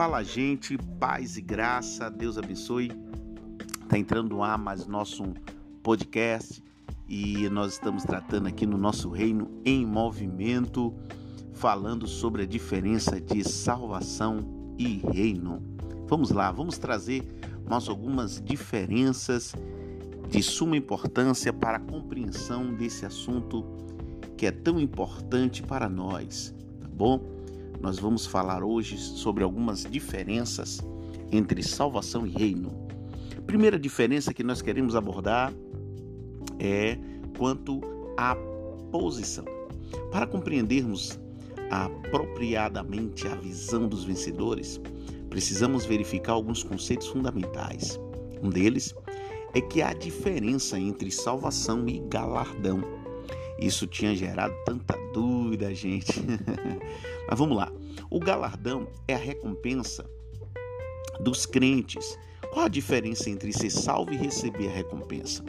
Fala, gente, paz e graça, Deus abençoe. Tá entrando no ar mais nosso podcast e nós estamos tratando aqui no nosso reino em movimento, falando sobre a diferença de salvação e reino. Vamos lá, vamos trazer mais algumas diferenças de suma importância para a compreensão desse assunto que é tão importante para nós, tá bom? Nós vamos falar hoje sobre algumas diferenças entre salvação e reino. A primeira diferença que nós queremos abordar é quanto à posição. Para compreendermos apropriadamente a visão dos vencedores, precisamos verificar alguns conceitos fundamentais. Um deles é que há diferença entre salvação e galardão. Isso tinha gerado tanta dúvida, gente. Mas vamos lá. O galardão é a recompensa dos crentes. Qual a diferença entre ser salvo e receber a recompensa?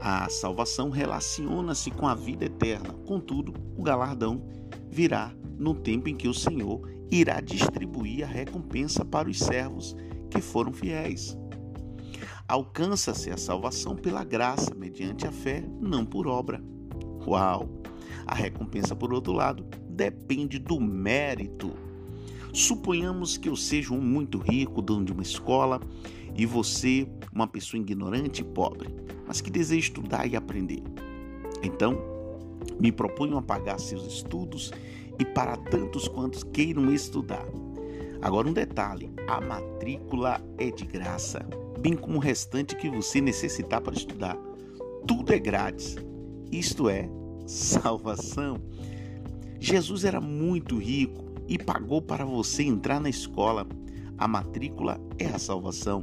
A salvação relaciona-se com a vida eterna. Contudo, o galardão virá no tempo em que o Senhor irá distribuir a recompensa para os servos que foram fiéis. Alcança-se a salvação pela graça, mediante a fé, não por obra. A recompensa, por outro lado, depende do mérito. Suponhamos que eu seja um muito rico, dono de uma escola, e você, uma pessoa ignorante e pobre, mas que deseja estudar e aprender. Então, me proponho a pagar seus estudos e para tantos quantos queiram estudar. Agora, um detalhe: a matrícula é de graça, bem como o restante que você necessitar para estudar. Tudo é grátis. Isto é salvação. Jesus era muito rico e pagou para você entrar na escola. A matrícula é a salvação.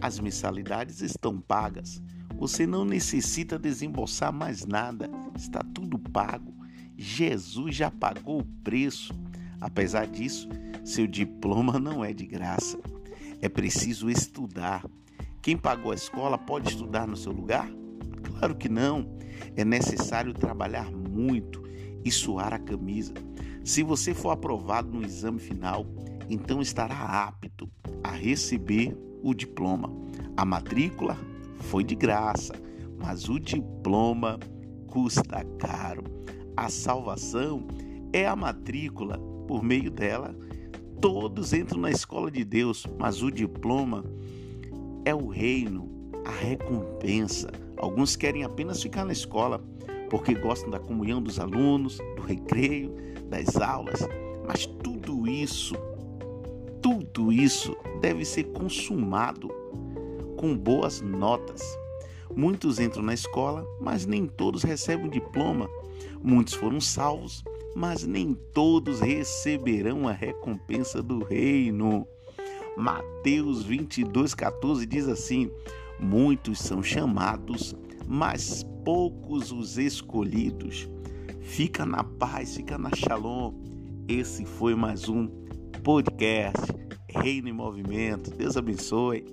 As mensalidades estão pagas. Você não necessita desembolsar mais nada, está tudo pago. Jesus já pagou o preço. Apesar disso, seu diploma não é de graça. É preciso estudar. Quem pagou a escola pode estudar no seu lugar? Claro que não. É necessário trabalhar muito e suar a camisa. Se você for aprovado no exame final, então estará apto a receber o diploma. A matrícula foi de graça, mas o diploma custa caro. A salvação é a matrícula, por meio dela, todos entram na escola de Deus, mas o diploma é o reino, a recompensa. Alguns querem apenas ficar na escola porque gostam da comunhão dos alunos, do recreio, das aulas, mas tudo isso, tudo isso deve ser consumado com boas notas. Muitos entram na escola, mas nem todos recebem o diploma. Muitos foram salvos, mas nem todos receberão a recompensa do reino. Mateus 22:14 diz assim: Muitos são chamados, mas poucos os escolhidos. Fica na paz, fica na shalom. Esse foi mais um podcast Reino em Movimento. Deus abençoe.